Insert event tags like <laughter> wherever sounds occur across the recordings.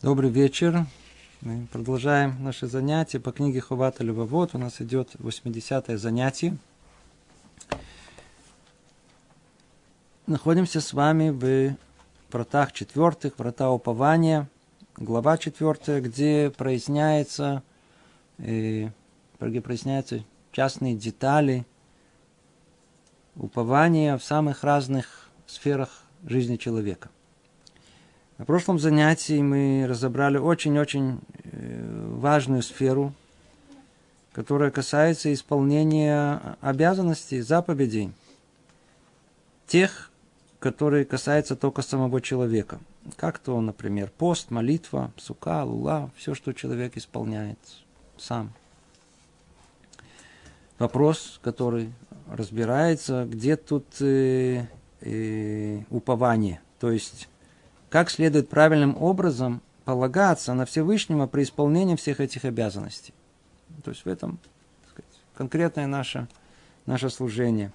Добрый вечер. Мы продолжаем наше занятие по книге Хувата Любовод. У нас идет 80-е занятие. Находимся с вами в вратах четвертых, врата упования, глава четвертая, где проясняется, э, где проясняются частные детали упования в самых разных сферах жизни человека. На прошлом занятии мы разобрали очень-очень э, важную сферу, которая касается исполнения обязанностей, заповедей, тех, которые касаются только самого человека. Как то, например, пост, молитва, сука, лула, все, что человек исполняет сам. Вопрос, который разбирается, где тут э, э, упование, то есть как следует правильным образом полагаться на Всевышнего при исполнении всех этих обязанностей. То есть в этом сказать, конкретное наше, наше служение.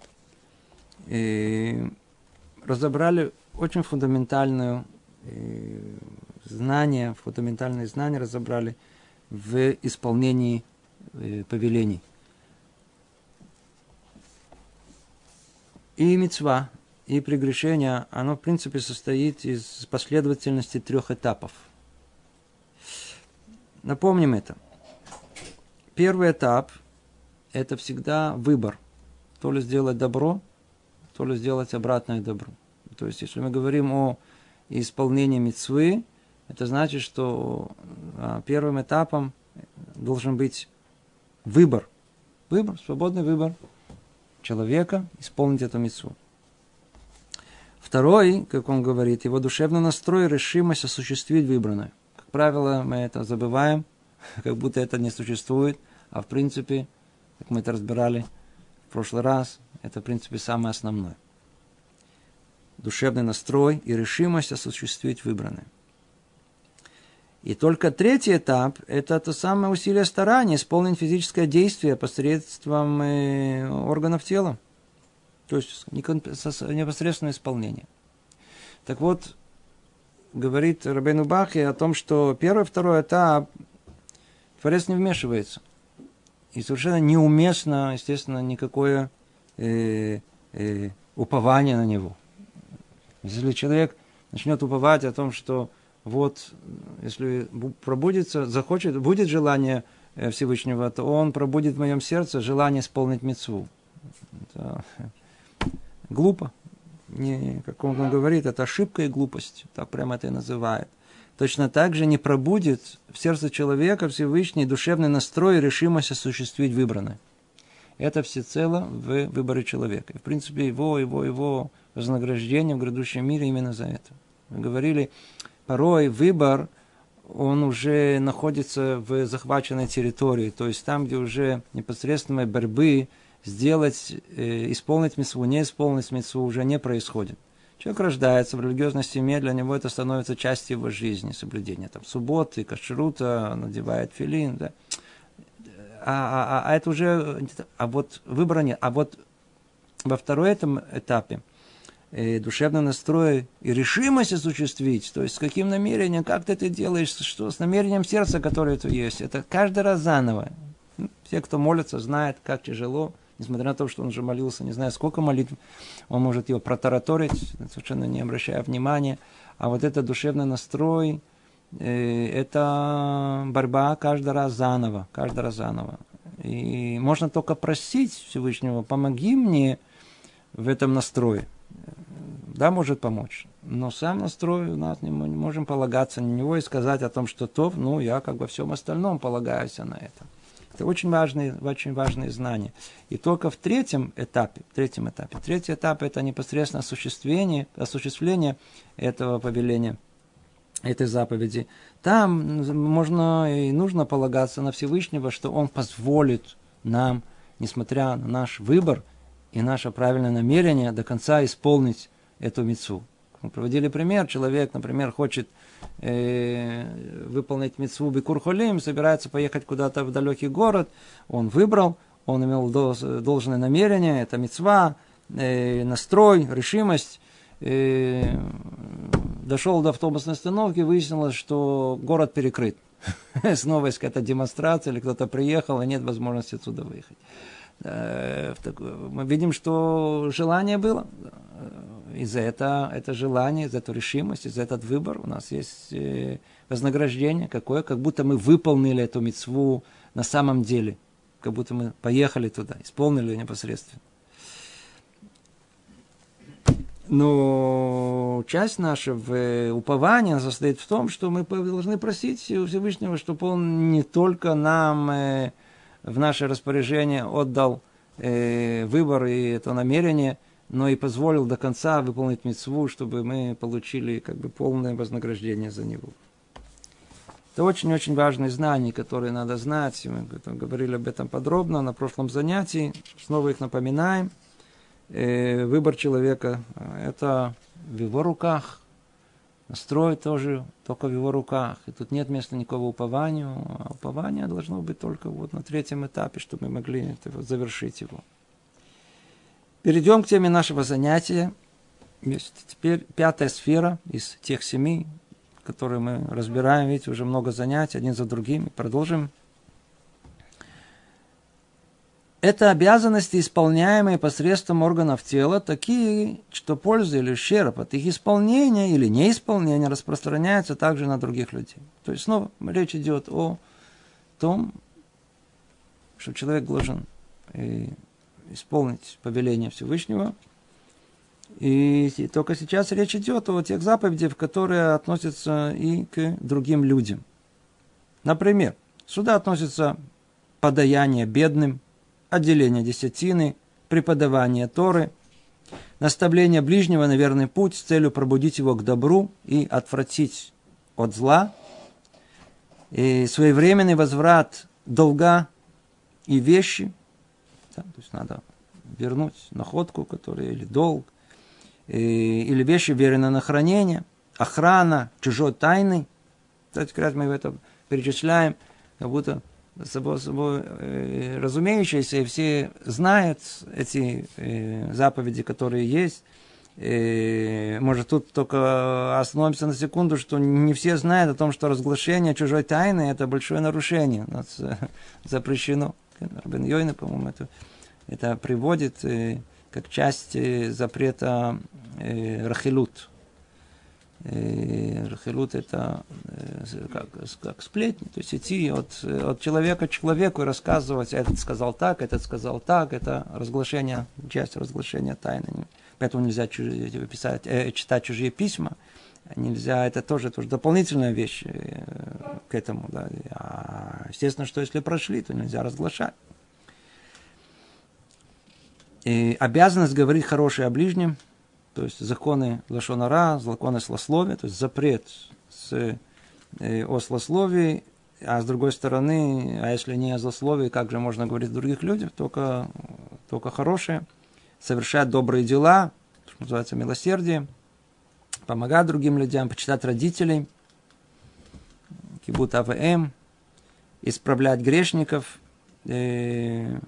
И разобрали очень фундаментальное э, знание, фундаментальные знания разобрали в исполнении э, повелений. И мецва, и прегрешение, оно в принципе состоит из последовательности трех этапов. Напомним это. Первый этап – это всегда выбор. То ли сделать добро, то ли сделать обратное добру. То есть, если мы говорим о исполнении мецвы, это значит, что а, первым этапом должен быть выбор. Выбор, свободный выбор человека исполнить эту мецву. Второй, как он говорит, его душевный настрой, решимость осуществить выбранное. Как правило, мы это забываем, <laughs> как будто это не существует, а в принципе, как мы это разбирали в прошлый раз, это в принципе самое основное. Душевный настрой и решимость осуществить выбранное. И только третий этап – это то самое усилие старания исполнить физическое действие посредством э, органов тела. То есть непосредственное исполнение. Так вот, говорит Рабейну Бахи о том, что первый, второй этап Творец не вмешивается. И совершенно неуместно, естественно, никакое э, э, упование на него. Если человек начнет уповать о том, что вот, если пробудится, захочет, будет желание э, Всевышнего, то он пробудит в моем сердце желание исполнить мецву. Это <laughs> глупо. Не, как он говорит, это ошибка и глупость. Так прямо это и называет. Точно так же не пробудет в сердце человека Всевышний душевный настрой и решимость осуществить выбранное. Это всецело в выборе человека. И, в принципе, его, его, его вознаграждение в грядущем мире именно за это. Мы говорили, порой выбор, он уже находится в захваченной территории, то есть там, где уже непосредственной борьбы сделать, э, исполнить митцву, не исполнить митцву уже не происходит. Человек рождается в религиозной семье, для него это становится частью его жизни, соблюдения там, субботы, кашрута, надевает филин. Да. А, а, а это уже, а вот выбора нет. А вот во второй этом этапе э, душевный настрой и решимость осуществить, то есть с каким намерением, как ты это делаешь, что с намерением сердца, которое это есть, это каждый раз заново. Все, кто молится, знают, как тяжело несмотря на то, что он уже молился, не знаю, сколько молитв, он может его протараторить, совершенно не обращая внимания. А вот это душевный настрой, э, это борьба каждый раз заново, каждый раз заново. И можно только просить Всевышнего, помоги мне в этом настрое. Да, может помочь. Но сам настрой у нас не, мы не можем полагаться на него и сказать о том, что то, ну, я как бы всем остальном полагаюсь на это. Это очень важные, очень важные знания. И только в третьем этапе, в третьем этапе, третий этап это непосредственно осуществление, осуществление этого повеления, этой заповеди. Там можно и нужно полагаться на Всевышнего, что Он позволит нам, несмотря на наш выбор и наше правильное намерение, до конца исполнить эту мецу. Мы проводили пример, человек, например, хочет выполнить митцву Бикурхолим, собирается поехать куда-то в далекий город, он выбрал, он имел должное намерение, это мецва, э, настрой, решимость, э, дошел до автобусной остановки, выяснилось, что город перекрыт. <laughs> Снова есть какая-то демонстрация, или кто-то приехал, и нет возможности отсюда выехать. Э, мы видим, что желание было. И за это, это желание, за эту решимость, за этот выбор у нас есть э, вознаграждение какое, как будто мы выполнили эту мецву на самом деле. Как будто мы поехали туда, исполнили ее непосредственно. Но часть нашего упования состоит в том, что мы должны просить у Всевышнего, чтобы Он не только нам э, в наше распоряжение отдал э, выбор и это намерение, но и позволил до конца выполнить мецву, чтобы мы получили как бы полное вознаграждение за него. Это очень-очень важные знания, которые надо знать. Мы говорили об этом подробно на прошлом занятии. Снова их напоминаем. Э, выбор человека – это в его руках. Настрой тоже только в его руках. И тут нет места никакого упованию. А упование должно быть только вот на третьем этапе, чтобы мы могли завершить его. Перейдем к теме нашего занятия. Есть теперь пятая сфера из тех семи, которые мы разбираем. Видите, уже много занятий, один за другим. Продолжим это обязанности, исполняемые посредством органов тела, такие, что польза или ущерб от их исполнения или неисполнения распространяется также на других людей. То есть снова речь идет о том, что человек должен э, исполнить повеление Всевышнего. И только сейчас речь идет о тех заповедях, которые относятся и к другим людям. Например, сюда относятся подаяние бедным, отделение десятины, преподавание Торы, наставление ближнего на верный путь с целью пробудить его к добру и отвратить от зла, и своевременный возврат долга и вещи, да, то есть надо вернуть находку, которая или долг, и, или вещи верены на хранение, охрана чужой тайны. Кстати, как раз мы это перечисляем, как будто собой, собой э, разумеющееся, и все знают эти э, заповеди, которые есть. И, может, тут только остановимся на секунду, что не все знают о том, что разглашение чужой тайны – это большое нарушение. Э, запрещено. Рабин Йойна, по-моему, это, это приводит э, как часть э, запрета э, Рахилут. Рахилут это э, как, как сплетни, то есть идти от, от человека к человеку и рассказывать, этот сказал так, этот сказал так, это разглашение, часть разглашения тайны. Поэтому нельзя чужие, писать, э, читать чужие письма, нельзя, это тоже, тоже дополнительная вещь э, к этому. Да. А, естественно, что если прошли, то нельзя разглашать. И обязанность говорить хорошее о ближнем – то есть законы лошонара, законы слословия, то есть запрет с, э, о слословии, а с другой стороны, а если не о злословии, как же можно говорить о других людях, только, только хорошее, совершать добрые дела, что называется милосердие, помогать другим людям, почитать родителей, кибут АВМ, исправлять грешников, э,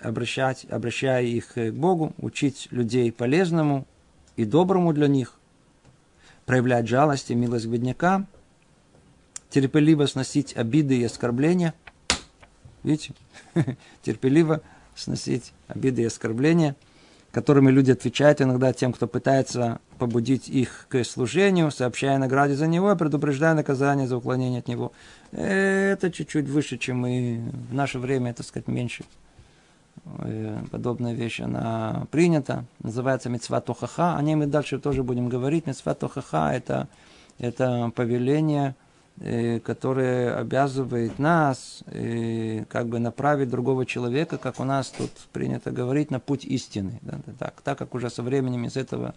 обращать, обращая их к Богу, учить людей полезному, и доброму для них, проявлять жалость и милость к беднякам, терпеливо сносить обиды и оскорбления. Видите? <laughs> терпеливо сносить обиды и оскорбления, которыми люди отвечают иногда тем, кто пытается побудить их к служению, сообщая награде за него, предупреждая наказание за уклонение от него. Это чуть-чуть выше, чем мы в наше время, это сказать, меньше. Э, подобная вещь, она принята, называется мецва тохаха, о ней мы дальше тоже будем говорить. Мецва тохаха – это, это повеление, которое обязывает нас э, как бы направить другого человека, как у нас тут принято говорить, на путь истины. Так, так как уже со временем из этого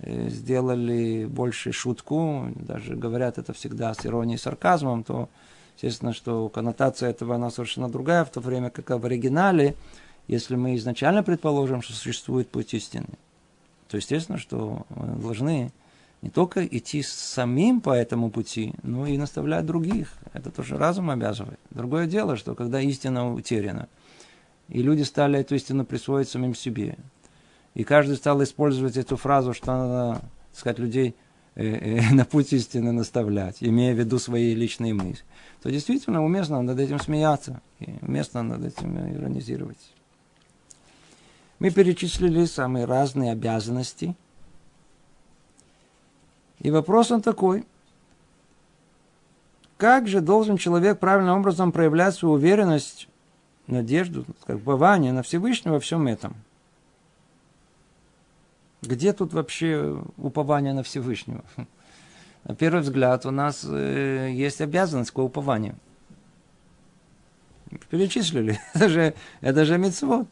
сделали больше шутку, даже говорят это всегда с иронией и сарказмом, то естественно, что коннотация этого она совершенно другая, в то время как в оригинале если мы изначально предположим, что существует путь истины, то естественно, что мы должны не только идти самим по этому пути, но и наставлять других. Это тоже разум обязывает. Другое дело, что когда истина утеряна, и люди стали эту истину присвоить самим себе, и каждый стал использовать эту фразу, что надо, сказать, людей <laughs> на путь истины наставлять, имея в виду свои личные мысли, то действительно уместно над этим смеяться, и уместно над этим иронизировать. Мы перечислили самые разные обязанности. И вопрос он такой. Как же должен человек правильным образом проявлять свою уверенность, надежду, как бывание на Всевышнего во всем этом? Где тут вообще упование на Всевышнего? <laughs> На первый взгляд у нас э, есть обязанность к упованию. Перечислили. <laughs> Это же, это же митцвот.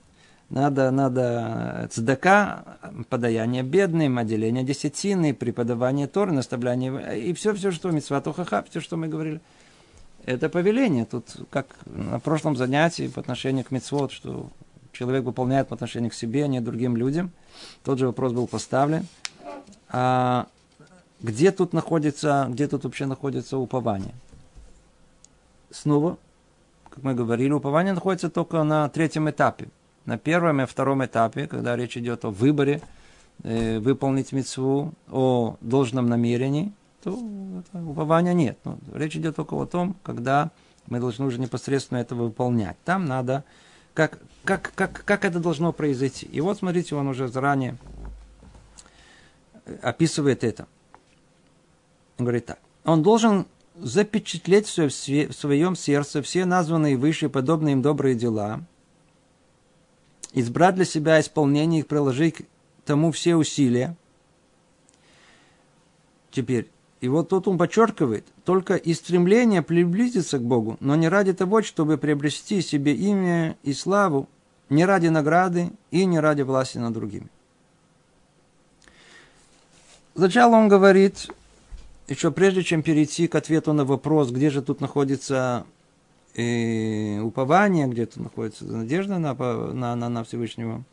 Надо, надо цдака, подаяние бедным, отделение десятины, преподавание Торы, наставление, и все, все, что митцват ухаха, все, что мы говорили. Это повеление. Тут, как на прошлом занятии по отношению к митцвот, что человек выполняет по отношению к себе, а не другим людям. Тот же вопрос был поставлен. А где тут находится, где тут вообще находится упование? Снова, как мы говорили, упование находится только на третьем этапе. На первом и втором этапе, когда речь идет о выборе, э, выполнить мецву, о должном намерении, то упования нет. Но речь идет только о том, когда мы должны уже непосредственно это выполнять. Там надо, как, как, как, как это должно произойти. И вот смотрите, он уже заранее описывает это. Он говорит так. Он должен запечатлеть все в своем сердце, все названные выше подобные им добрые дела, избрать для себя исполнение их, приложить к тому все усилия. Теперь, и вот тут он подчеркивает, только и стремление приблизиться к Богу, но не ради того, чтобы приобрести себе имя и славу, не ради награды и не ради власти над другими. Сначала он говорит, еще прежде чем перейти к ответу на вопрос, где же тут находится э, упование, где тут находится надежда на, на, на, на Всевышнего,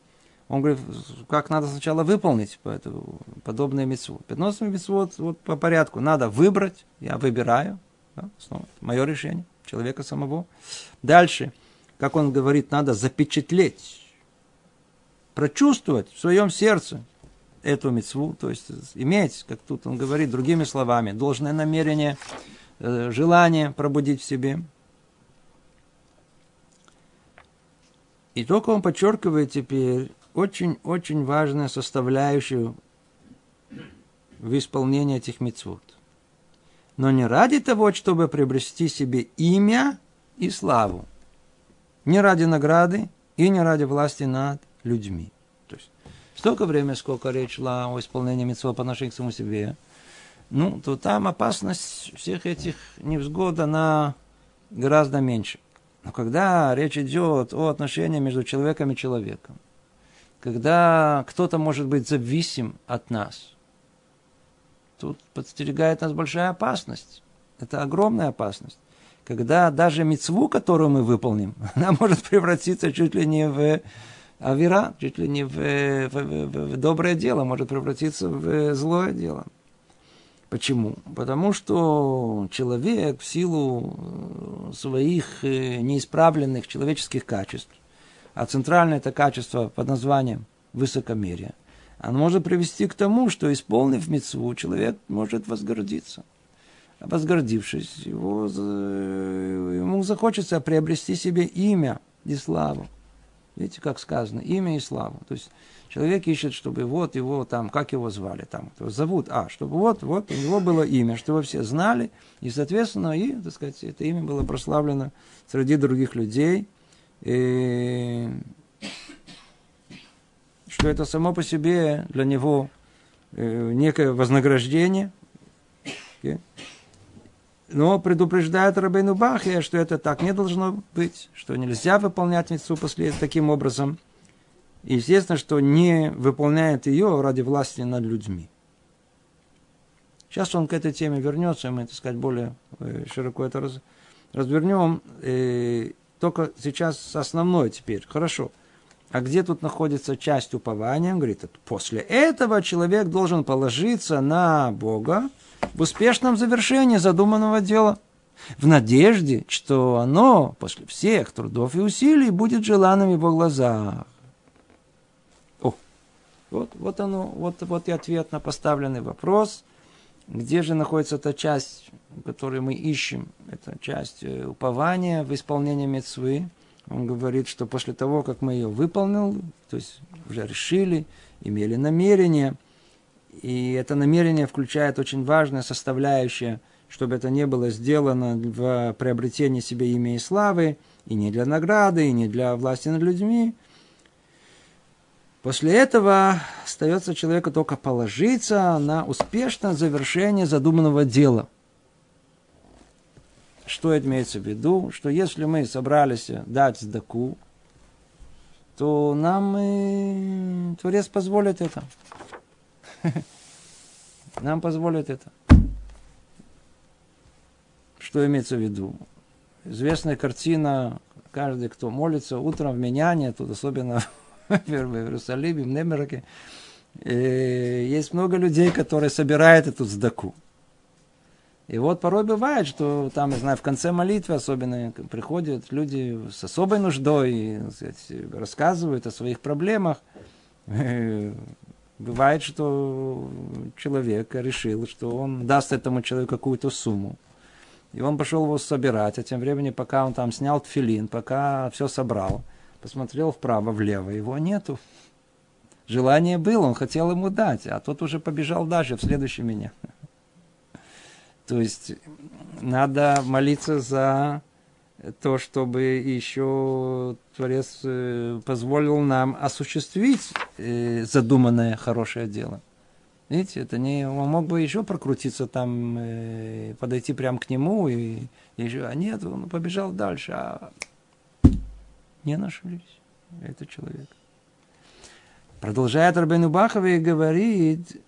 он говорит, как надо сначала выполнить поэтому, подобные митцвот. 15 митцвот вот по порядку. Надо выбрать, я выбираю, да, снова, мое решение, человека самого. Дальше, как он говорит, надо запечатлеть, прочувствовать в своем сердце, эту мецву, то есть иметь, как тут он говорит, другими словами, должное намерение, э, желание пробудить в себе. И только он подчеркивает теперь очень-очень важную составляющую в исполнении этих мецвод. Но не ради того, чтобы приобрести себе имя и славу. Не ради награды и не ради власти над людьми столько времени, сколько речь шла о исполнении митцва по отношению к самому себе, ну, то там опасность всех этих невзгод, она гораздо меньше. Но когда речь идет о отношении между человеком и человеком, когда кто-то может быть зависим от нас, тут подстерегает нас большая опасность. Это огромная опасность. Когда даже мецву, которую мы выполним, <laughs> она может превратиться чуть ли не в а вера чуть ли не в, в, в, в доброе дело может превратиться в злое дело. Почему? Потому что человек в силу э, своих э, неисправленных человеческих качеств, а центральное это качество под названием высокомерие, оно может привести к тому, что, исполнив мецву, человек может возгордиться. А возгордившись, его, ему захочется приобрести себе имя и славу. Видите, как сказано, имя и славу. То есть человек ищет, чтобы вот его там, как его звали, там, его зовут, а, чтобы вот, вот у него было имя, чтобы все знали, и, соответственно, и, так сказать, это имя было прославлено среди других людей, и что это само по себе для него э, некое вознаграждение? Но предупреждает Рабейну Бахия, что это так не должно быть, что нельзя выполнять митцву после таким образом. И естественно, что не выполняет ее ради власти над людьми. Сейчас он к этой теме вернется, мы, так сказать, более э, широко это раз, развернем. И э, только сейчас основное теперь. Хорошо. А где тут находится часть упования? Он говорит, после этого человек должен положиться на Бога, в успешном завершении задуманного дела, в надежде, что оно после всех трудов и усилий будет желанным в его глазах. Вот, вот оно, вот, вот и ответ на поставленный вопрос. Где же находится та часть, которую мы ищем? Это часть э, упования в исполнении мецвы. Он говорит, что после того, как мы ее выполнили, то есть уже решили, имели намерение, и это намерение включает очень важное составляющее, чтобы это не было сделано в приобретении себе имя и славы, и не для награды, и не для власти над людьми. После этого остается человеку только положиться на успешное завершение задуманного дела. Что имеется в виду? Что если мы собрались дать сдаку, то нам и Творец позволит это. <laughs> Нам позволит это. Что имеется в виду? Известная картина, каждый, кто молится утром в Меняне, тут особенно <laughs> в Иерусалиме, в Немераке, э, есть много людей, которые собирают эту сдаку. И вот порой бывает, что там, я знаю, в конце молитвы особенно приходят люди с особой нуждой, сказать, рассказывают о своих проблемах. <laughs> Бывает, что человек решил, что он даст этому человеку какую-то сумму. И он пошел его собирать, а тем временем, пока он там снял тфилин, пока все собрал, посмотрел вправо, влево, его нету. Желание было, он хотел ему дать, а тот уже побежал дальше, в следующий меня. <laughs> То есть надо молиться за то, чтобы еще Творец э, позволил нам осуществить э, задуманное хорошее дело. Видите, это не, он мог бы еще прокрутиться там, э, подойти прямо к нему, и, и а нет, он побежал дальше, а не нашлись этот человек. Продолжает Рабейну Бахова и говорит,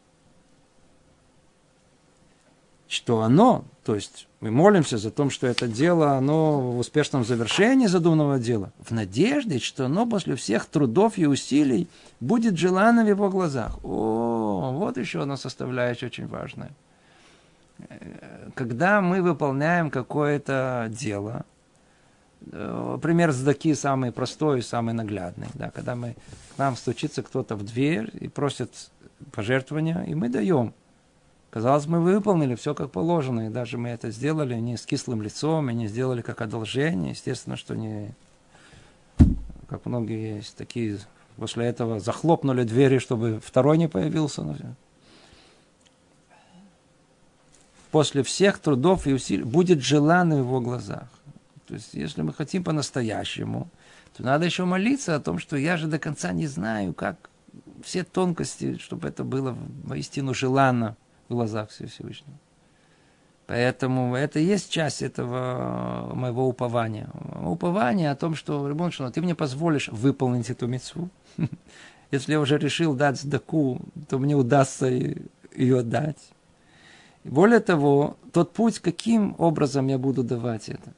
что оно, то есть мы молимся за то, что это дело, оно в успешном завершении задуманного дела, в надежде, что оно после всех трудов и усилий будет желано в его глазах. О, вот еще одна составляющая очень важная. Когда мы выполняем какое-то дело, э, пример сдаки самый простой, самый наглядный, да, когда мы, к нам стучится кто-то в дверь и просит пожертвования, и мы даем – Казалось, мы выполнили все как положено, и даже мы это сделали не с кислым лицом, и не сделали как одолжение. Естественно, что не... Как многие есть такие, после этого захлопнули двери, чтобы второй не появился. После всех трудов и усилий будет желан в его глазах. То есть, если мы хотим по-настоящему, то надо еще молиться о том, что я же до конца не знаю, как все тонкости, чтобы это было воистину желанно в глазах Всевышнего. Поэтому это и есть часть этого моего упования. Упование о том, что, Рибон ты мне позволишь выполнить эту мецву. <laughs> Если я уже решил дать сдаку, то мне удастся ее дать. более того, тот путь, каким образом я буду давать это,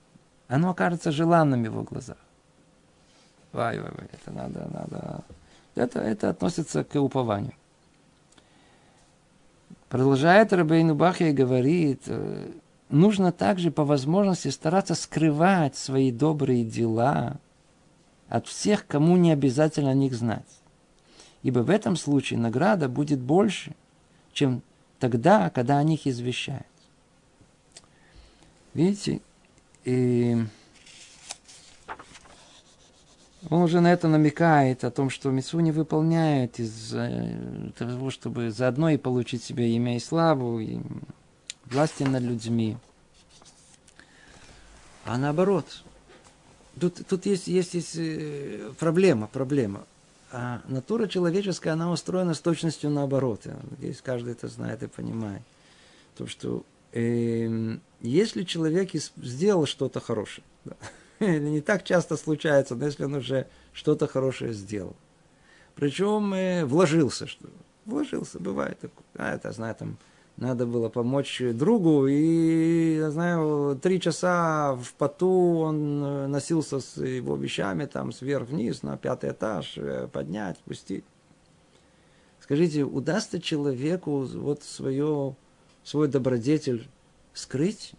оно окажется желанным в его глазах. Вай, вай, вай, это надо, надо. Это, это относится к упованию. Продолжает Рабейну Бахья и говорит, э, нужно также по возможности стараться скрывать свои добрые дела от всех, кому не обязательно о них знать. Ибо в этом случае награда будет больше, чем тогда, когда о них извещают. Видите, и он уже на это намекает, о том, что Митсу не выполняет из-за того, чтобы заодно и получить себе имя и славу, и власти над людьми. А наоборот, тут, тут есть, есть, есть э, проблема, проблема. А натура человеческая, она устроена с точностью наоборот. Я надеюсь, каждый это знает и понимает. То, что э, если человек сделал что-то хорошее, да, <laughs> не так часто случается, но если он уже что-то хорошее сделал. Причем э, вложился, что вложился, бывает. А, это, знаю, там надо было помочь другу, и, я знаю, три часа в поту он э, носился с его вещами, там, сверх вниз, на пятый этаж, э, поднять, спустить. Скажите, удастся человеку вот свое, свой добродетель скрыть?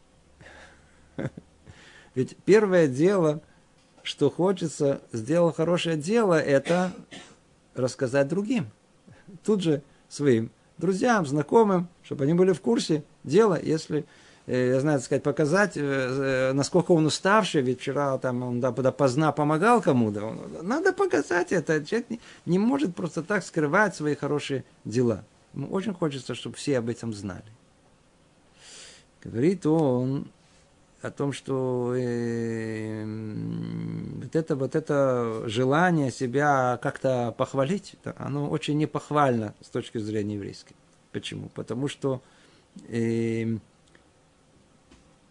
Ведь первое дело, что хочется, сделать хорошее дело, это рассказать другим. Тут же своим друзьям, знакомым, чтобы они были в курсе дела, если э, я знаю, так сказать, показать, э, э, насколько он уставший, ведь вчера там он допоздна помогал кому-то. Надо показать это. Человек не, не может просто так скрывать свои хорошие дела. Ему очень хочется, чтобы все об этом знали. Говорит он, о том, что э, вот, это, вот это желание себя как-то похвалить, оно очень непохвально с точки зрения еврейской. Почему? Потому что э,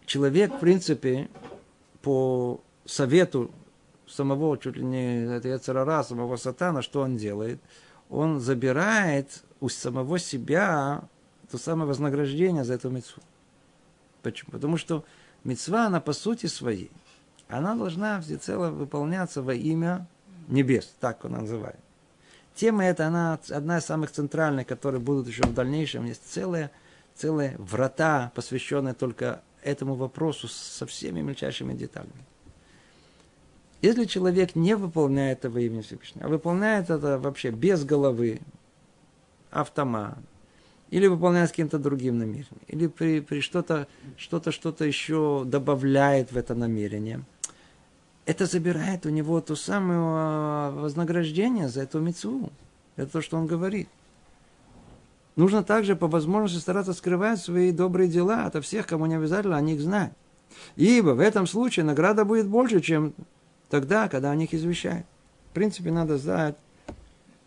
человек, в принципе, по совету самого, чуть ли не это Яцерара, самого сатана, что он делает? Он забирает у самого себя то самое вознаграждение за эту мецву. Почему? Потому что мецва, она по сути своей, она должна всецело выполняться во имя небес, так он называет. Тема эта, она одна из самых центральных, которые будут еще в дальнейшем. Есть целые, целые врата, посвященные только этому вопросу со всеми мельчайшими деталями. Если человек не выполняет это во имя Всевышнего, а выполняет это вообще без головы, автомат, или выполняет с каким-то другим намерением, или при, при что-то, что-то, что-то еще добавляет в это намерение, это забирает у него то самое а, вознаграждение за эту мецву. Это то, что он говорит. Нужно также по возможности стараться скрывать свои добрые дела от всех, кому не обязательно о них знать. Ибо в этом случае награда будет больше, чем тогда, когда о них извещают. В принципе, надо знать,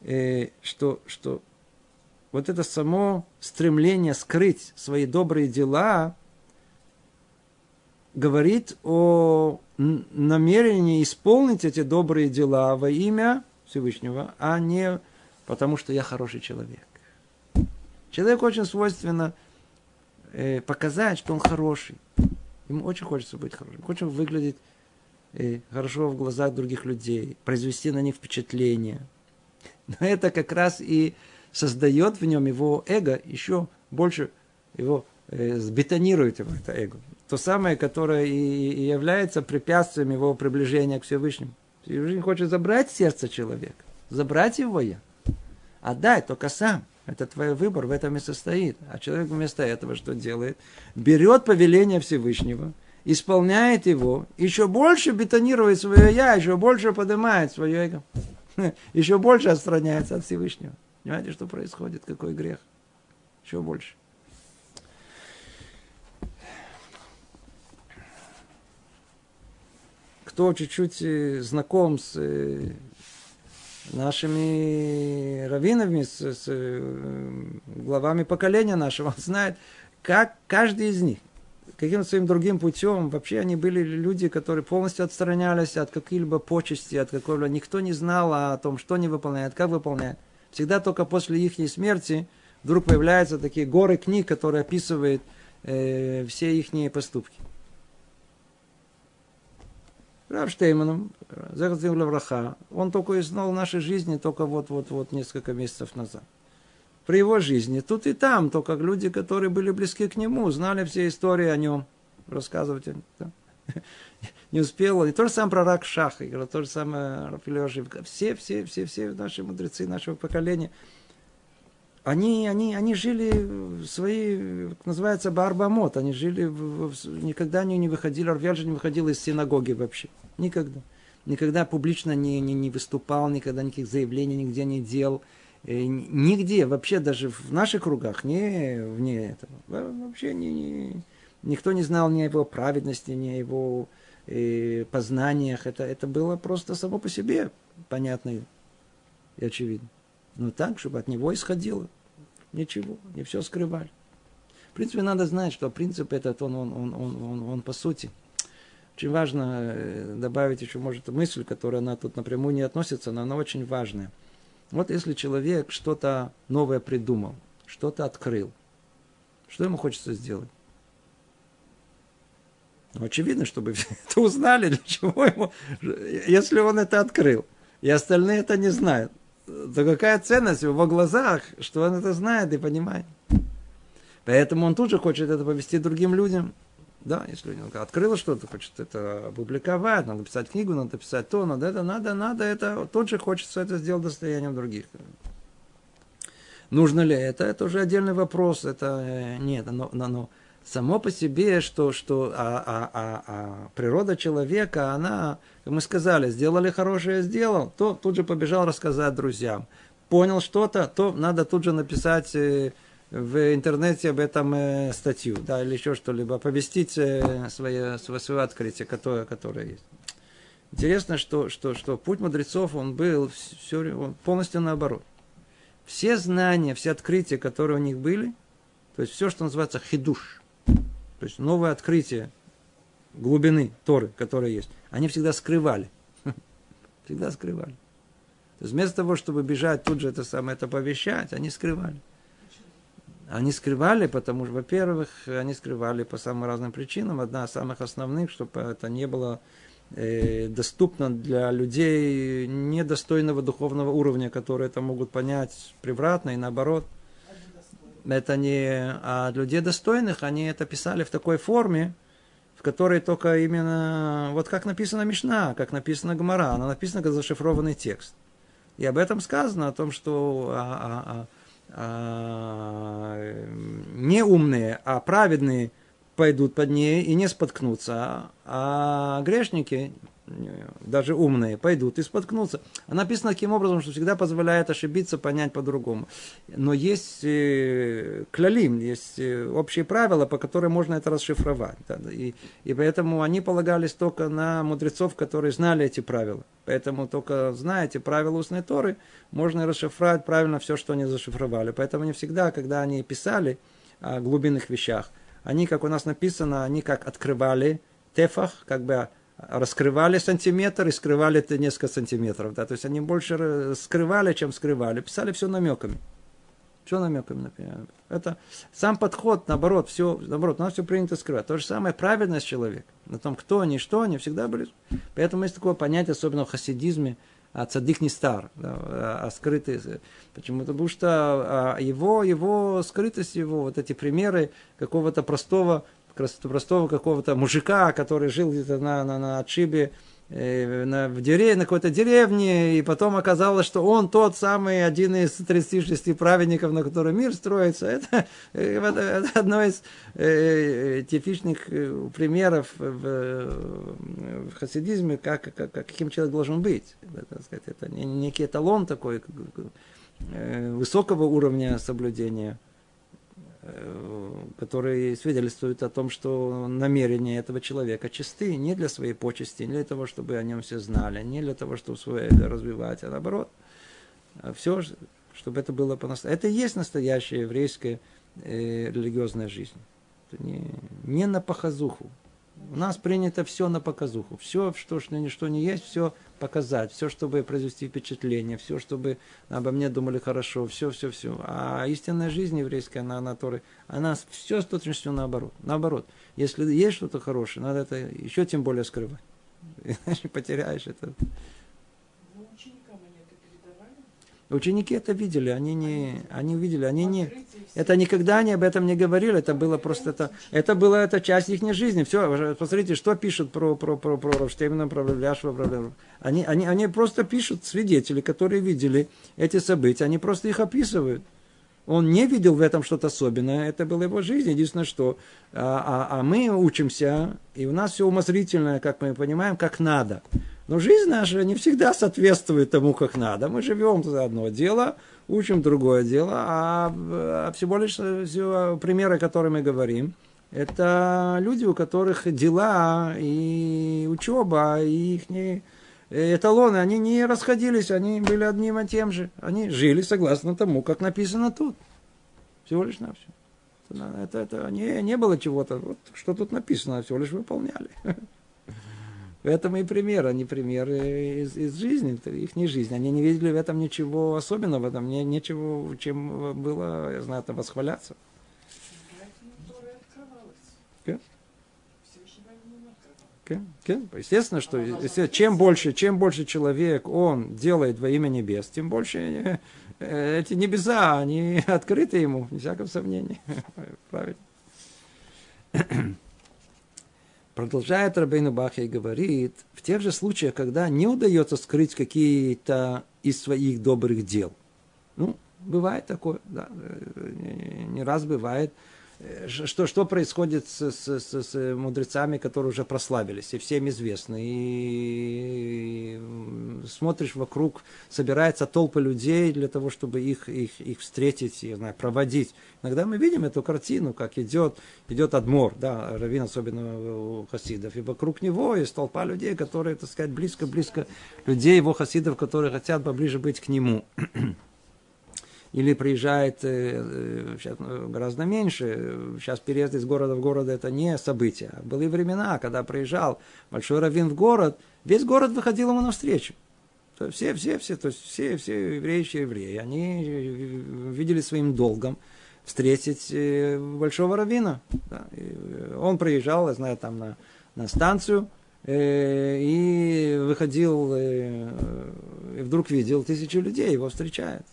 э, что, что вот это само стремление скрыть свои добрые дела говорит о намерении исполнить эти добрые дела во имя Всевышнего, а не потому, что я хороший человек. Человек очень свойственно э, показать, что он хороший. Ему очень хочется быть хорошим. Хочет выглядеть э, хорошо в глазах других людей, произвести на них впечатление. <laughs> Но это как раз и создает в нем его эго еще больше, его э, сбетонирует его это эго. То самое, которое и, и является препятствием его приближения к Всевышнему. Всевышний хочет забрать сердце человека, забрать его я, отдать только сам. Это твой выбор, в этом и состоит. А человек вместо этого что делает? Берет повеление Всевышнего, исполняет его, еще больше бетонирует свое я, еще больше поднимает свое эго, <laughs> еще больше отстраняется от Всевышнего. Понимаете, что происходит? Какой грех? Еще больше. Кто чуть-чуть э, знаком с э, нашими раввинами, с, с э, главами поколения нашего, он знает, как каждый из них, каким-то своим другим путем, вообще они были люди, которые полностью отстранялись от каких-либо почестей, от какого-либо, никто не знал о том, что они выполняют, как выполняют. Всегда только после их смерти вдруг появляются такие горы книг, которые описывают э, все их поступки. Рав Штейманом, Захатим Лавраха, он только узнал в нашей жизни только вот-вот-вот несколько месяцев назад. При его жизни тут и там, только люди, которые были близки к нему, знали все истории о нем, рассказывать. Да? <laughs> не успел. И то же самое про рак Шаха, и то же самое Живка. Все, все, все, все наши мудрецы нашего поколения, они, они, они жили свои, как называется, барбамот. Они жили, в, в, никогда они не выходили, Равьяль же не выходил из синагоги вообще. Никогда. Никогда публично не, не, не выступал, никогда никаких заявлений нигде не делал. И нигде, вообще даже в наших кругах, не вне этого. Вообще не, не, никто не знал ни о его праведности, ни о его и познаниях. Это, это было просто само по себе понятно и очевидно. Но так, чтобы от него исходило. Ничего, не все скрывали. В принципе, надо знать, что принцип этот, он, он, он, он, он, он по сути. Очень важно э, добавить еще, может, мысль, которая она тут напрямую не относится, но она очень важная. Вот если человек что-то новое придумал, что-то открыл, что ему хочется сделать? Ну, очевидно, чтобы <laughs> это узнали, для чего ему, если он это открыл, и остальные это не знают, то какая ценность в его глазах, что он это знает и понимает. Поэтому он тут же хочет это повести другим людям. Да, если он открыл что-то, хочет это опубликовать, надо писать книгу, надо писать то, надо это, надо, надо это, тут же хочется это сделать достоянием других. Нужно ли это? Это уже отдельный вопрос. Это э, нет, но, но, но само по себе, что, что а, а, а, а природа человека, она, как мы сказали, сделали хорошее, сделал, то тут же побежал рассказать друзьям. Понял что-то, то надо тут же написать э, в интернете об этом э, статью, да, или еще что-либо, оповестить свое, свое, свое открытие, которое, которое есть. Интересно, что, что, что путь мудрецов, он был все, он полностью наоборот все знания, все открытия, которые у них были, то есть все, что называется хидуш, то есть новое открытие глубины Торы, которая есть, они всегда скрывали. <laughs> Всегда скрывали. То есть вместо того, чтобы бежать тут же это самое это повещать, они скрывали. Они скрывали, потому что, во-первых, они скрывали по самым разным причинам. Одна из самых основных, чтобы это не было Э, доступно для людей недостойного духовного уровня, которые это могут понять превратно и наоборот. Это не... А людей достойных они это писали в такой форме, в которой только именно... Вот как написано Мишна, как написано Гмара, она написана как зашифрованный текст. И об этом сказано, о том, что а, а, а, а, не умные, а праведные – пойдут под ней и не споткнутся, а грешники, даже умные, пойдут и споткнутся. А написано таким образом, что всегда позволяет ошибиться, понять по-другому. Но есть э, клялим, есть э, общие правила, по которым можно это расшифровать. Да, и, и поэтому они полагались только на мудрецов, которые знали эти правила. Поэтому только зная эти правила устной Торы, можно расшифровать правильно все, что они зашифровали. Поэтому не всегда, когда они писали о глубинных вещах, они, как у нас написано, они как открывали тефах, как бы раскрывали сантиметр и скрывали несколько сантиметров. Да? То есть они больше скрывали, чем скрывали. Писали все намеками. Все намеками, например. Это сам подход, наоборот, все, наоборот, нам все принято скрывать. То же самое праведность человека. На том, кто они, что они, всегда были. Поэтому есть такое понятие, особенно в хасидизме, а цадик не стар, да, а скрытый. Почему? Потому что а, его, его скрытость, его вот эти примеры какого-то простого, простого какого-то мужика, который жил где-то на, на, на отшибе, Э, на, в деревне, на какой-то деревне, и потом оказалось, что он тот самый один из 36 праведников, на котором мир строится. <laughs> Это, э, это, это одно из э, типичных э, примеров в, в хасидизме, как, как, каким человек должен быть. Это, сказать, это некий эталон такой высокого уровня соблюдения которые свидетельствуют о том, что намерения этого человека чисты не для своей почести, не для того, чтобы о нем все знали, не для того, чтобы свое развивать, а наоборот, а все, чтобы это было по-настоящему. Это и есть настоящая еврейская э, религиозная жизнь. Это не, не на похозуху. У нас принято все на показуху. Все, что, что, что не есть, все показать, все, чтобы произвести впечатление, все, чтобы обо мне думали хорошо, все, все, все. А истинная жизнь еврейская, она, она, она все с точностью наоборот. Наоборот, если есть что-то хорошее, надо это еще тем более скрывать. Иначе <laughs> потеряешь это. Ученики это видели, они не, они увидели, они не, это никогда они об этом не говорили, это было просто, это, это была это часть их жизни. Все, посмотрите, что пишут про, про, про, про Равштеймена, про Равляшева, про они, они, они просто пишут, свидетели, которые видели эти события, они просто их описывают. Он не видел в этом что-то особенное, это была его жизнь. Единственное, что а, а, а мы учимся, и у нас все умозрительное, как мы понимаем, как надо. Но жизнь наша не всегда соответствует тому, как надо. Мы живем за одно дело, учим другое дело, а, а всего лишь все примеры, которые мы говорим, это люди, у которых дела и учеба, и их не, эталоны, они не расходились, они были одним и тем же. Они жили согласно тому, как написано тут. Всего лишь на все. Это, это не, не было чего-то, вот, что тут написано, всего лишь выполняли. <laughs> В этом и пример, не примеры из, из жизни, их не жизнь. Они не видели в этом ничего особенного, в этом не, ничего, чем было, я знаю, там восхваляться. Естественно, что чем больше, чем больше человек он делает во имя небес, тем больше э, эти небеса, они <laughs> открыты ему, не всякого сомнения. <laughs> Правильно. Продолжает Рабейну Бахи и говорит, в тех же случаях, когда не удается скрыть какие-то из своих добрых дел. Ну, Бывает такое, да, не раз бывает. Что, что происходит с, с, с, с мудрецами, которые уже прославились и всем известны. И смотришь вокруг, собирается толпа людей для того, чтобы их, их, их встретить, я знаю, проводить. Иногда мы видим эту картину, как идет, идет Адмор, да, Равин, особенно у хасидов, и вокруг него есть толпа людей, которые, так сказать, близко-близко, людей его хасидов, которые хотят поближе быть к нему или приезжает э, сейчас э, гораздо меньше. Сейчас переезд из города в город это не событие. Были времена, когда приезжал большой раввин в город, весь город выходил ему навстречу. То все, все, все, то есть все, все евреющие евреи, они видели своим долгом встретить э, большого раввина. Да. Он приезжал, я знаю, там на, на станцию, и выходил, и вдруг видел тысячи людей, его встречают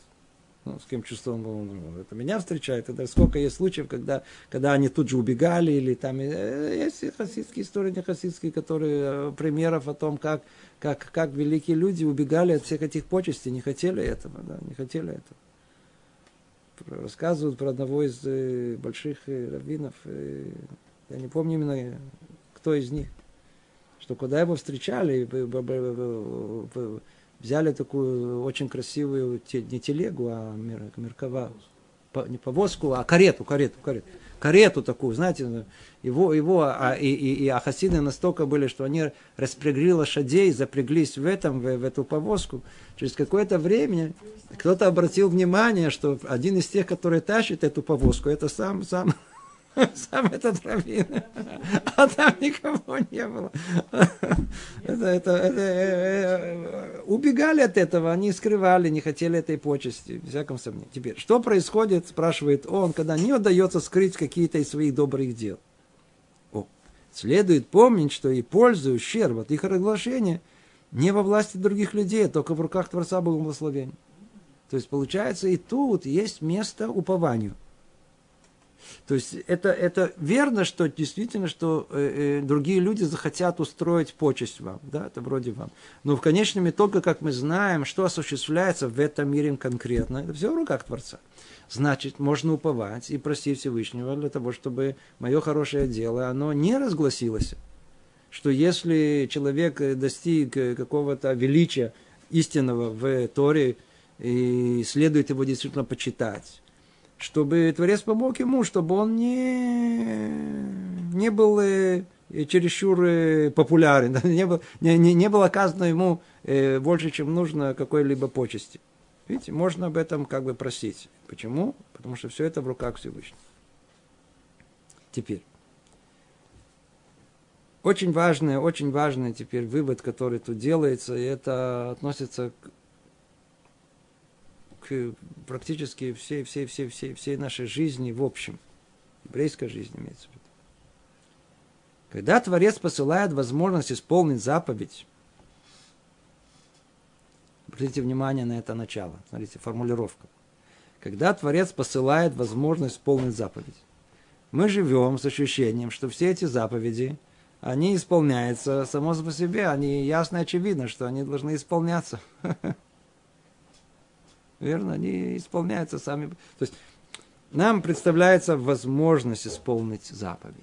ну, с кем чувствовал, ну, это меня встречает. Это сколько есть случаев, когда, когда они тут же убегали, или там э, есть хасидские истории, не хасидские, которые э, примеров о том, как, как, как великие люди убегали от всех этих почестей, не хотели этого, да, не хотели этого. Рассказывают про одного из э, больших раввинов, я не помню именно, кто из них, что когда его встречали, взяли такую очень красивую, не телегу, а меркова, не повозку, а карету, карету, карету. Карету такую, знаете, его, его а, и, и, и ахасиды настолько были, что они распрягли лошадей, запряглись в этом, в, в эту повозку. Через какое-то время кто-то обратил внимание, что один из тех, который тащит эту повозку, это сам, сам <laughs> сам этот раввин. А там никого не было. Это, это, это, э, убегали от этого, они скрывали, не хотели этой почести, в всяком сомнении. Теперь, что происходит, спрашивает он, когда не удается скрыть какие-то из своих добрых дел? О, следует помнить, что и пользу, и ущерб от их разглашения не во власти других людей, а только в руках Творца Благословения. То есть, получается, и тут есть место упованию – то есть это, это верно, что действительно, что э, э, другие люди захотят устроить почесть вам, да, это вроде вам. Но в конечном итоге, как мы знаем, что осуществляется в этом мире конкретно, это все в руках Творца. Значит, можно уповать и просить Всевышнего для того, чтобы мое хорошее дело, оно не разгласилось. Что если человек достиг какого-то величия истинного в Торе, и следует его действительно почитать, чтобы Творец помог ему, чтобы он не, не был э, чересчур э, популярен, <laughs> не, был, не, не, не было оказано ему э, больше, чем нужно какой-либо почести. Видите, можно об этом как бы просить. Почему? Потому что все это в руках Всевышнего. Теперь. Очень важный, очень важный теперь вывод, который тут делается, и это относится практически всей, всей, всей, всей, всей нашей жизни в общем. Еврейской жизни имеется в виду. Когда Творец посылает возможность исполнить заповедь, обратите внимание на это начало, смотрите, формулировка. Когда Творец посылает возможность исполнить заповедь, мы живем с ощущением, что все эти заповеди, они исполняются само по себе, они ясно и очевидно, что они должны исполняться. <laughs> Верно? Они исполняются сами. То есть нам представляется возможность исполнить заповедь.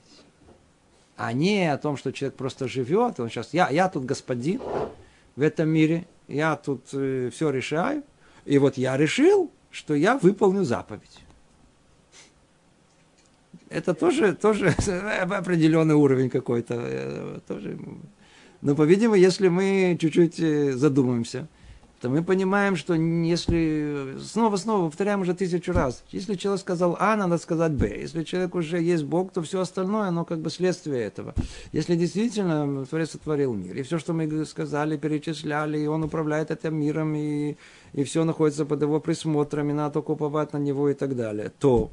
А не о том, что человек просто живет, он сейчас, я, я тут господин в этом мире, я тут э, все решаю, и вот я решил, что я выполню заповедь. Это тоже, тоже <laughs> определенный уровень какой-то. Э, тоже. Но, по-видимому, если мы чуть-чуть э, задумаемся – то мы понимаем, что если, снова-снова повторяем уже тысячу раз, если человек сказал А, надо сказать Б. Если человек уже есть Бог, то все остальное, оно как бы следствие этого. Если действительно Творец сотворил мир, и все, что мы сказали, перечисляли, и он управляет этим миром, и, и все находится под его присмотром, и надо только уповать на него и так далее, то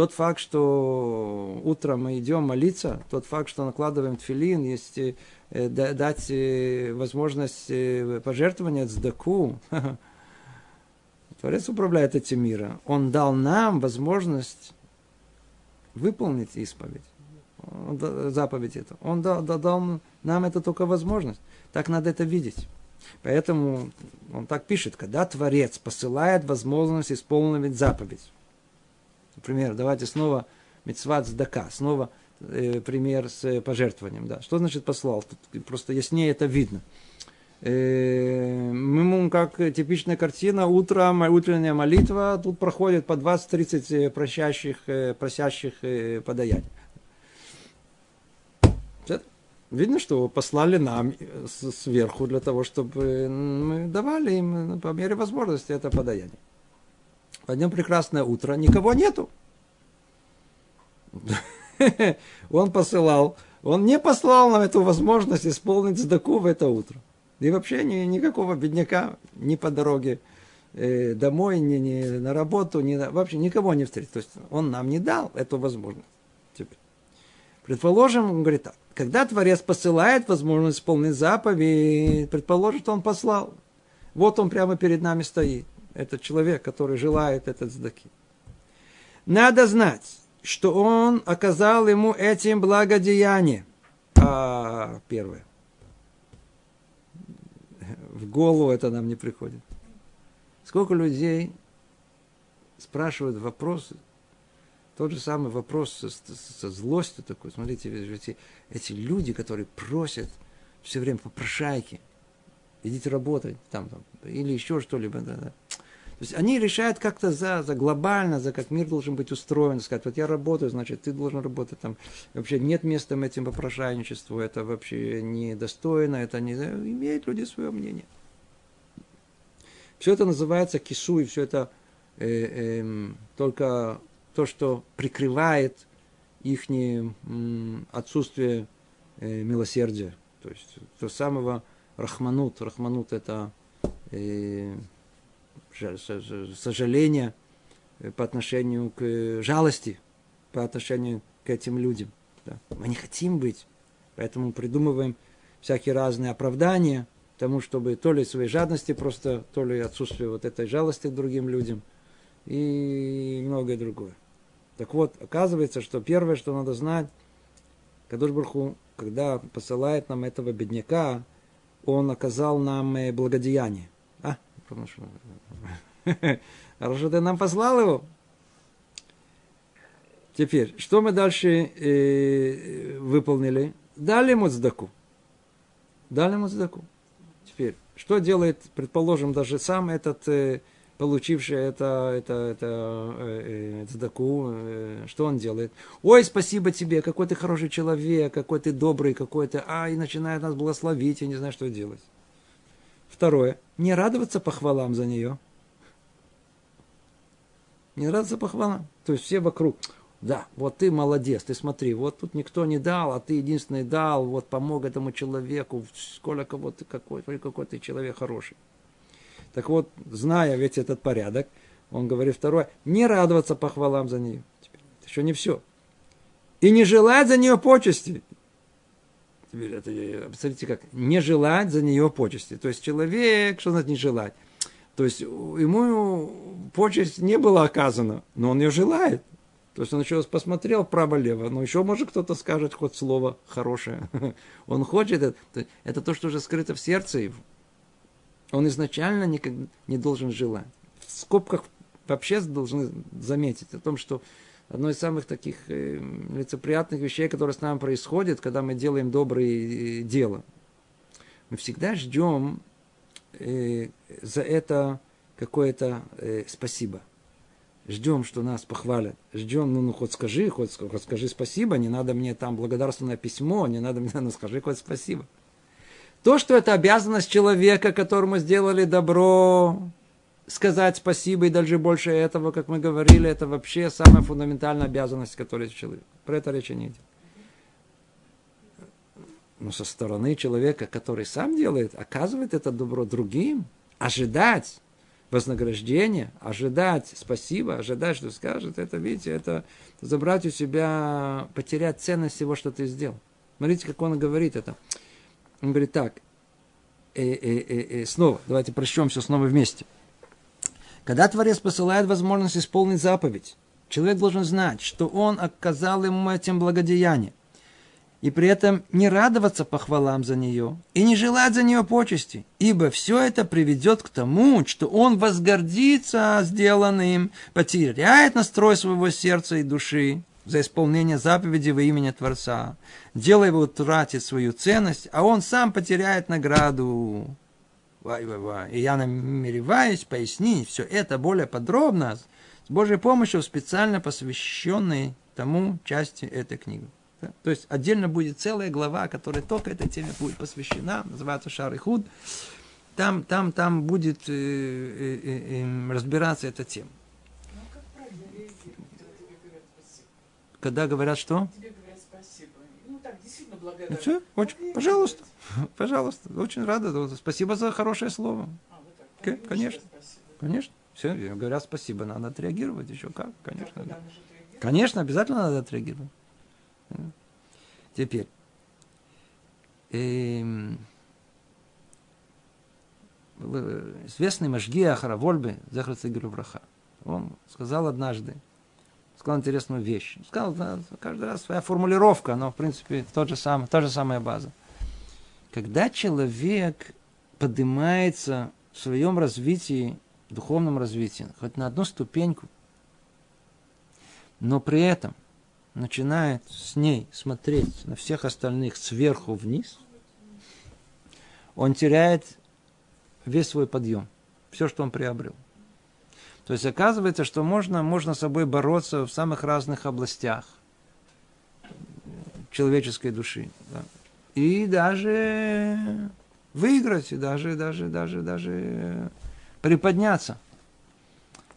тот факт, что утром мы идем молиться, тот факт, что накладываем тфилин, есть э, дать э, возможность э, пожертвования цдаку. <laughs> Творец управляет этим миром. Он дал нам возможность выполнить исповедь. заповедь это. Он дал, дал нам это только возможность. Так надо это видеть. Поэтому он так пишет, когда Творец посылает возможность исполнить заповедь. Например, давайте снова мецват сдака, снова э, пример с пожертвованием. Да. Что значит послал? Тут просто яснее это видно. Э, мы, как типичная картина, утром, утренняя молитва, тут проходит по 20-30 просящих, э, просящих э, подаяний. Видно, что послали нам сверху для того, чтобы мы давали им по мере возможности это подаяние. Одно прекрасное утро никого нету. <laughs> Он посылал, он не послал нам эту возможность исполнить сдаку в это утро. И вообще ни, никакого бедняка ни по дороге э, домой, ни, ни на работу, ни на, вообще никого не встретил. То есть он нам не дал эту возможность. Теперь. Предположим, он говорит так, когда Творец посылает возможность исполнить заповедь, предположим, что он послал. Вот он прямо перед нами стоит. Этот человек, который желает этот сдаки. Надо знать, что он оказал ему этим благодеяние. А, первое в голову это нам не приходит. Сколько людей спрашивают вопросы, тот же самый вопрос со, со злостью такой. Смотрите, эти, эти люди, которые просят все время попрошайки, идите работать там, там или еще что-либо. Да, да. Есть они решают как-то за, за глобально, за как мир должен быть устроен, сказать, вот я работаю, значит, ты должен работать там. Вообще нет места этим попрошайничеству, это вообще недостойно, это не... Имеют люди свое мнение. Все это называется кису, и все это э, э, только то, что прикрывает их отсутствие э, милосердия. То есть то самого рахманут. Рахманут это э, сожаление э, по отношению к э, жалости, по отношению к этим людям. Да. Мы не хотим быть, поэтому придумываем всякие разные оправдания тому, чтобы то ли своей жадности просто, то ли отсутствие вот этой жалости к другим людям и многое другое. Так вот, оказывается, что первое, что надо знать, Кадуш Бурху, когда посылает нам этого бедняка, он оказал нам э, благодеяние. Потому что <laughs> Хорошо, ты нам послал его. Теперь, что мы дальше э, выполнили? Дали ему цдаку. Дали ему цдаку. Теперь, что делает, предположим, даже сам этот, э, получивший это, это, это, э, э, что он делает? Ой, спасибо тебе, какой ты хороший человек, какой ты добрый, какой ты, а, и начинает нас благословить, я не знаю, что делать. Второе, не радоваться похвалам за нее – не радоваться похвалам. То есть все вокруг. Да, вот ты молодец, ты смотри, вот тут никто не дал, а ты единственный дал, вот помог этому человеку, сколько кого ты какой, какой ты человек хороший. Так вот, зная ведь этот порядок, он говорит второе, не радоваться похвалам за нее. Это еще не все. И не желать за нее почести. Теперь это, посмотрите как, не желать за нее почести. То есть человек, что значит не желать? То есть ему почесть не была оказана, но он ее желает. То есть он еще посмотрел право-лево, но еще может кто-то скажет хоть слово хорошее. <laughs> Он хочет это. Это то, что уже скрыто в сердце его. Он изначально никогда не должен желать. В скобках вообще должны заметить о том, что одно из самых таких э, лицеприятных вещей, которые с нами происходит, когда мы делаем добрые э, дела. Мы всегда ждем э, за это какое-то спасибо. Ждем, что нас похвалят. Ждем, ну, ну хоть скажи, хоть, хоть скажи спасибо, не надо мне там благодарственное письмо, не надо мне, ну скажи хоть спасибо. То, что это обязанность человека, которому сделали добро, сказать спасибо и даже больше этого, как мы говорили, это вообще самая фундаментальная обязанность, которая есть человек. Про это речи не идет но со стороны человека, который сам делает, оказывает это добро другим, ожидать вознаграждения, ожидать спасибо, ожидать, что скажет, это, видите, это забрать у себя, потерять ценность всего, что ты сделал. Смотрите, как он говорит это. Он говорит так, э, э, э, э, снова, давайте прочтем все снова вместе. Когда Творец посылает возможность исполнить заповедь, человек должен знать, что он оказал ему этим благодеяние. и при этом не радоваться похвалам за нее и не желать за нее почести, ибо все это приведет к тому, что он возгордится сделанным, потеряет настрой своего сердца и души за исполнение заповеди во имени Творца. Дело его утратит свою ценность, а он сам потеряет награду. Вай, вай, вай. И я намереваюсь пояснить все это более подробно с Божьей помощью специально посвященной тому части этой книги. Да? То есть отдельно будет целая глава, которая только этой теме будет посвящена, называется Шар и Худ. Там, там, там будет э, э, э, э, разбираться эта тема. Когда говорят что? Тебе говорят спасибо. Ну так, действительно благодарны. Ну, все, очень, пожалуйста, <laughs> пожалуйста. Очень рада. Спасибо за хорошее слово. А. Конечно, конечно. Все, говорят спасибо, надо отреагировать еще как, конечно. Да. Конечно, обязательно надо отреагировать. Теперь. Эм, известный Машгия Харавольбе, Захар Браха, он сказал однажды, сказал интересную вещь. Сказал, каждый раз своя формулировка, но в принципе тот же самый, та же самая база. Когда человек поднимается в своем развитии, духовном развитии, хоть на одну ступеньку, но при этом начинает с ней смотреть на всех остальных сверху вниз, он теряет весь свой подъем, все, что он приобрел. То есть оказывается, что можно, можно с собой бороться в самых разных областях человеческой души. Да. И даже выиграть, и даже, даже, даже, даже приподняться.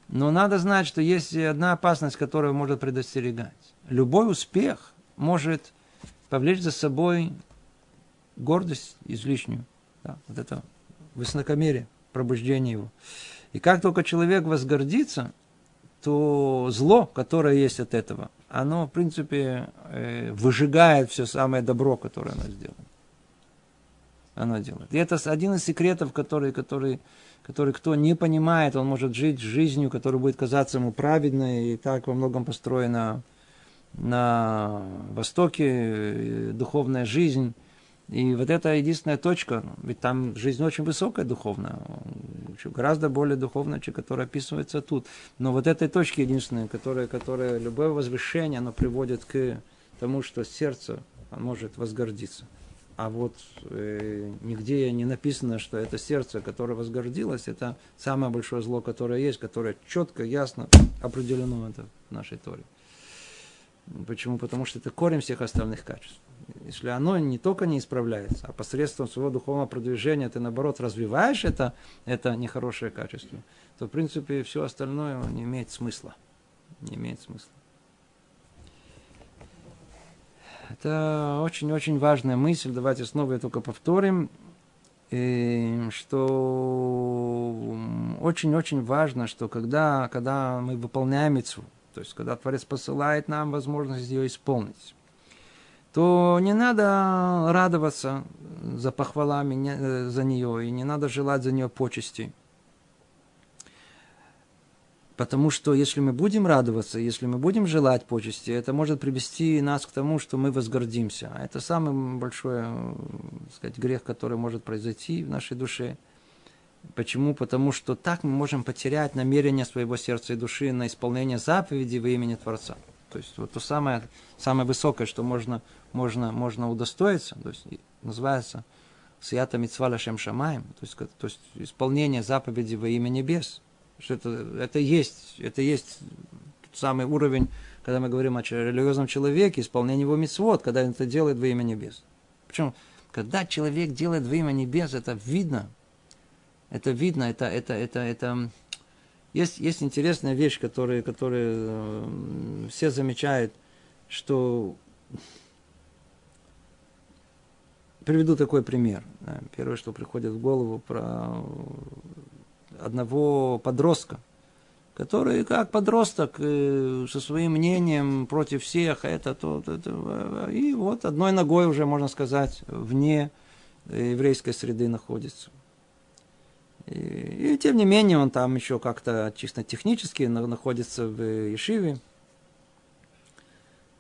Но надо знать, что есть одна опасность, которая может предостерегать. Любой успех может повлечь за собой гордость излишнюю. Да, вот это высокомерие, пробуждение его. И как только человек возгордится, то зло, которое есть от этого, оно, в принципе, э, выжигает все самое добро, которое оно сделано. Оно делает. И это один из секретов, который, который, который кто не понимает, он может жить жизнью, которая будет казаться ему праведной, и так во многом построена на Востоке э, духовная жизнь. И вот это единственная точка, ведь там жизнь очень высокая духовная, гораздо более духовная, чем которая описывается тут. Но вот этой точки единственной, которая, которая любое возвышение, оно приводит к тому, что сердце может возгордиться. А вот э, нигде не написано, что это сердце, которое возгордилось, это самое большое зло, которое есть, которое четко, ясно определено это в нашей Торе. Почему? Потому что это корень всех остальных качеств. Если оно не только не исправляется, а посредством своего духовного продвижения ты, наоборот, развиваешь это, это нехорошее качество, то, в принципе, все остальное не имеет смысла. Не имеет смысла. Это очень-очень важная мысль. Давайте снова я только повторим, э, что очень-очень важно, что когда, когда мы выполняем митцву, то есть когда Творец посылает нам возможность ее исполнить, то не надо радоваться за похвалами э, за нее, и не надо желать за нее почести. Потому что если мы будем радоваться, если мы будем желать почести, это может привести нас к тому, что мы возгордимся. А это самый большой э, так сказать, грех, который может произойти в нашей душе – Почему? Потому что так мы можем потерять намерение своего сердца и души на исполнение заповедей во имени Творца. То есть вот то самое, самое высокое, что можно, можно, можно удостоиться, то есть называется Сията Митцва Шем Шамаем, то есть, то есть исполнение заповедей во имя небес. Что это, это есть, это есть тот самый уровень, когда мы говорим о религиозном человеке, исполнение его митцвот, когда он это делает во имя небес. Почему? Когда человек делает во имя небес, это видно, это видно, это, это, это, это... Есть, есть интересная вещь, которую, которую э, все замечают, что... Приведу такой пример. Первое, что приходит в голову про одного подростка, который как подросток э, со своим мнением против всех, это, то, это, и вот одной ногой уже, можно сказать, вне еврейской среды находится. И, и тем не менее он там еще как-то чисто технически находится в Ешиве.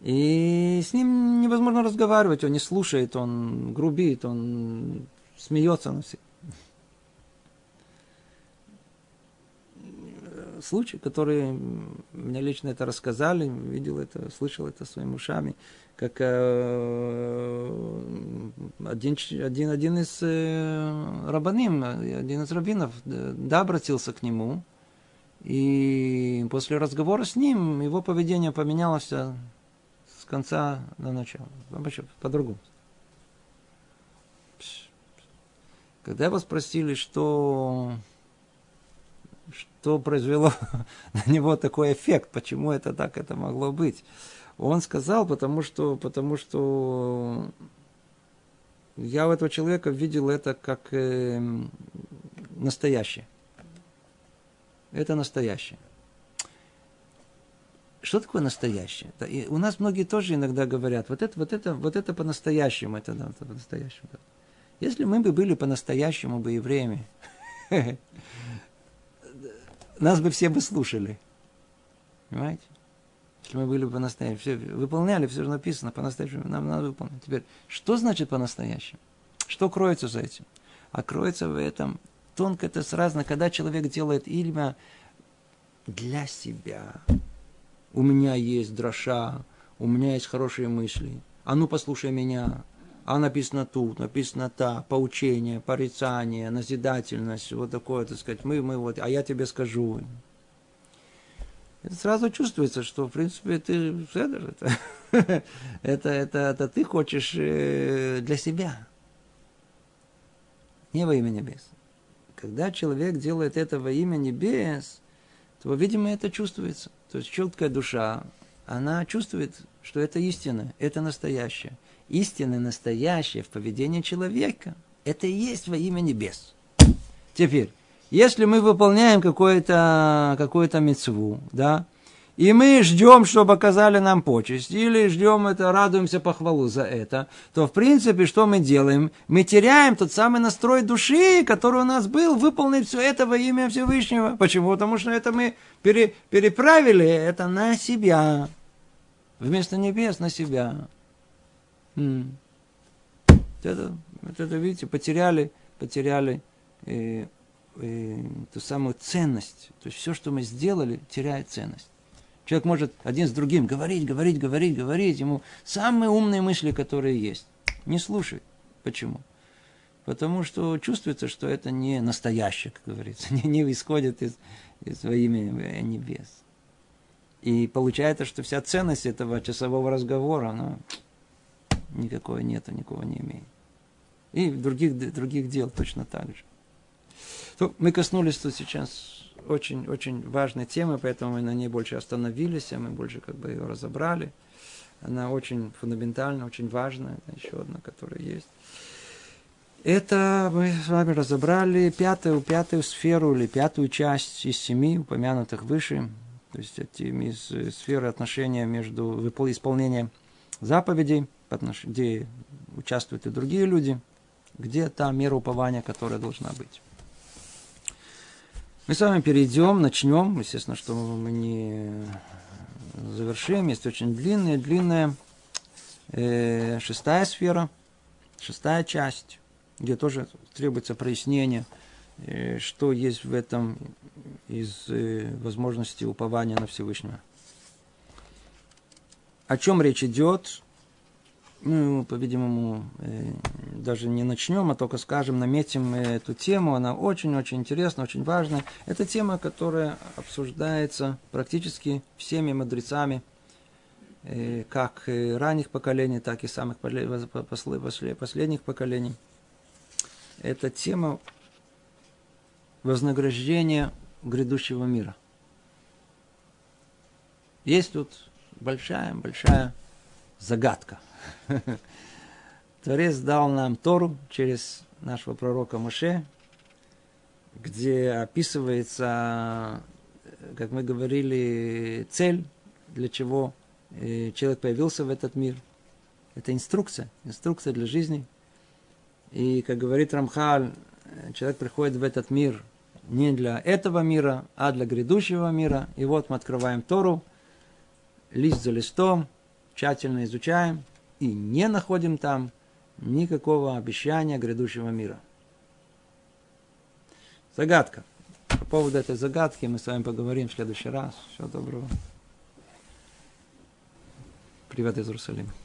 И с ним невозможно разговаривать, он не слушает, он грубит, он смеется на всех. Случай, который мне лично это рассказали, видел это, слышал это своими ушами, как э, один, один, один из э, рабаним, один из рабинов, да, обратился к нему, и после разговора с ним его поведение поменялось с конца до начала. Вообще по-другому. Когда его спросили, что, что произвело <laughs> на него такой эффект, почему это так это могло быть, он сказал, потому что, потому что я у этого человека видел это как э, настоящее. Это настоящее. Что такое настоящее? И у нас многие тоже иногда говорят, вот это, вот это, вот это по-настоящему, это, да, это по-настоящему. Да. Если мы бы были по-настоящему бы евреями, <laughs> нас бы все бы слушали. Понимаете? Если мы были бы по-настоящему, все выполняли, все написано по-настоящему, нам надо выполнить. Теперь, что значит по-настоящему? Что кроется за этим? А кроется в этом тонко это сразу, когда человек делает имя для себя, у меня есть дроша, у меня есть хорошие мысли. А ну послушай меня. А написано тут, написано та, поучение, порицание, назидательность, вот такое, так сказать, мы, мы вот, а я тебе скажу. Сразу чувствуется, что, в принципе, ты, это, <laughs> это, это, это ты хочешь э, для себя. Не во имя небес. Когда человек делает это во имя небес, то, видимо, это чувствуется. То есть четкая душа, она чувствует, что это истина, это настоящее. Истина настоящая в поведении человека. Это и есть во имя небес. Теперь, если мы выполняем какую-то какую мецву, да, и мы ждем, чтобы оказали нам почесть, или ждем это, радуемся похвалу за это, то, в принципе, что мы делаем? Мы теряем тот самый настрой души, который у нас был, выполнить все это во имя Всевышнего. Почему? Потому что это мы пере, переправили это на себя. Вместо небес на себя. Это, это, видите, потеряли, потеряли э, э, ту самую ценность. То есть все, что мы сделали, теряет ценность. Человек может один с другим говорить, говорить, говорить, говорить. Ему самые умные мысли, которые есть. Не слушай. Почему? Потому что чувствуется, что это не настоящее, как говорится, <laughs> не, не исходит из, из во имя небес. И получается, что вся ценность этого часового разговора, ну, никакой нету, никого не имеет. И других, других дел точно так же. То мы коснулись тут сейчас очень-очень важной темы, поэтому мы на ней больше остановились, а мы больше как бы ее разобрали. Она очень фундаментальна, очень важная. Это еще одна, которая есть. Это мы с вами разобрали пятую, пятую сферу или пятую часть из семи упомянутых выше. То есть эти из сферы отношения между исполнением заповедей, где участвуют и другие люди, где та мера упования, которая должна быть. Мы с вами перейдем, начнем. Естественно, что мы не завершим. Есть очень длинная, длинная э, шестая сфера, шестая часть, где тоже требуется прояснение, э, что есть в этом из э, возможности упования на Всевышнего. О чем речь идет? Мы, по-видимому, э, даже не начнем, а только скажем, наметим эту тему. Она очень-очень интересна, очень важна. Это тема, которая обсуждается практически всеми мудрецами, э, как ранних поколений, так и самых последних поколений. Это тема вознаграждения грядущего мира. Есть тут большая-большая загадка – <laughs> Творец дал нам Тору через нашего пророка Моше, где описывается, как мы говорили, цель, для чего э, человек появился в этот мир. Это инструкция, инструкция для жизни. И, как говорит Рамхаль, человек приходит в этот мир не для этого мира, а для грядущего мира. И вот мы открываем Тору, лист за листом, тщательно изучаем и не находим там никакого обещания грядущего мира. Загадка. По поводу этой загадки мы с вами поговорим в следующий раз. Всего доброго. Привет из Иерусалима.